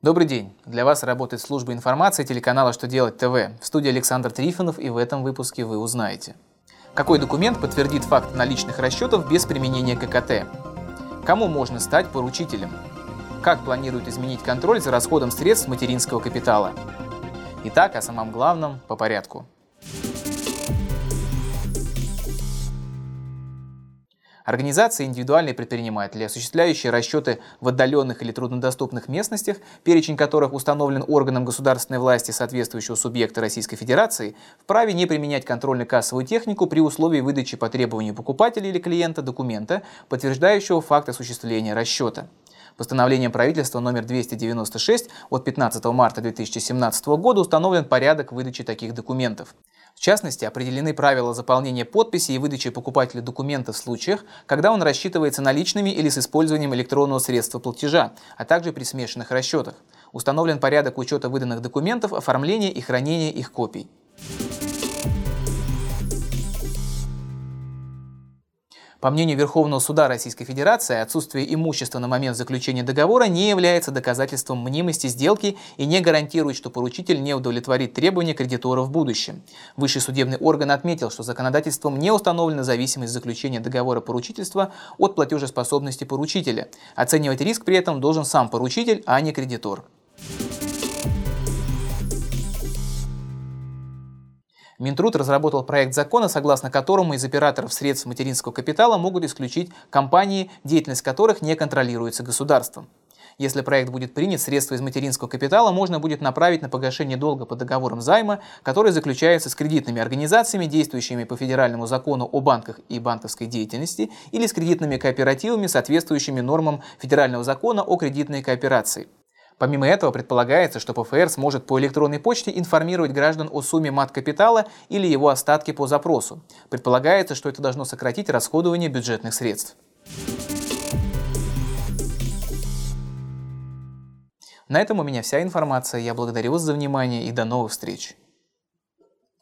Добрый день! Для вас работает служба информации телеканала «Что делать ТВ». В студии Александр Трифонов и в этом выпуске вы узнаете. Какой документ подтвердит факт наличных расчетов без применения ККТ? Кому можно стать поручителем? Как планируют изменить контроль за расходом средств материнского капитала? Итак, о самом главном по порядку. Организации индивидуальные предприниматели, осуществляющие расчеты в отдаленных или труднодоступных местностях, перечень которых установлен органом государственной власти соответствующего субъекта Российской Федерации, вправе не применять контрольно-кассовую технику при условии выдачи по требованию покупателя или клиента документа, подтверждающего факт осуществления расчета. Постановлением правительства номер 296 от 15 марта 2017 года установлен порядок выдачи таких документов. В частности, определены правила заполнения подписи и выдачи покупателю документа в случаях, когда он рассчитывается наличными или с использованием электронного средства платежа, а также при смешанных расчетах. Установлен порядок учета выданных документов, оформления и хранения их копий. По мнению Верховного суда Российской Федерации, отсутствие имущества на момент заключения договора не является доказательством мнимости сделки и не гарантирует, что поручитель не удовлетворит требования кредитора в будущем. Высший судебный орган отметил, что законодательством не установлена зависимость заключения договора поручительства от платежеспособности поручителя. Оценивать риск при этом должен сам поручитель, а не кредитор. Минтруд разработал проект закона, согласно которому из операторов средств материнского капитала могут исключить компании, деятельность которых не контролируется государством. Если проект будет принят, средства из материнского капитала можно будет направить на погашение долга по договорам займа, который заключается с кредитными организациями, действующими по федеральному закону о банках и банковской деятельности, или с кредитными кооперативами, соответствующими нормам федерального закона о кредитной кооперации. Помимо этого, предполагается, что ПФР сможет по электронной почте информировать граждан о сумме мат-капитала или его остатке по запросу. Предполагается, что это должно сократить расходование бюджетных средств. На этом у меня вся информация. Я благодарю вас за внимание и до новых встреч.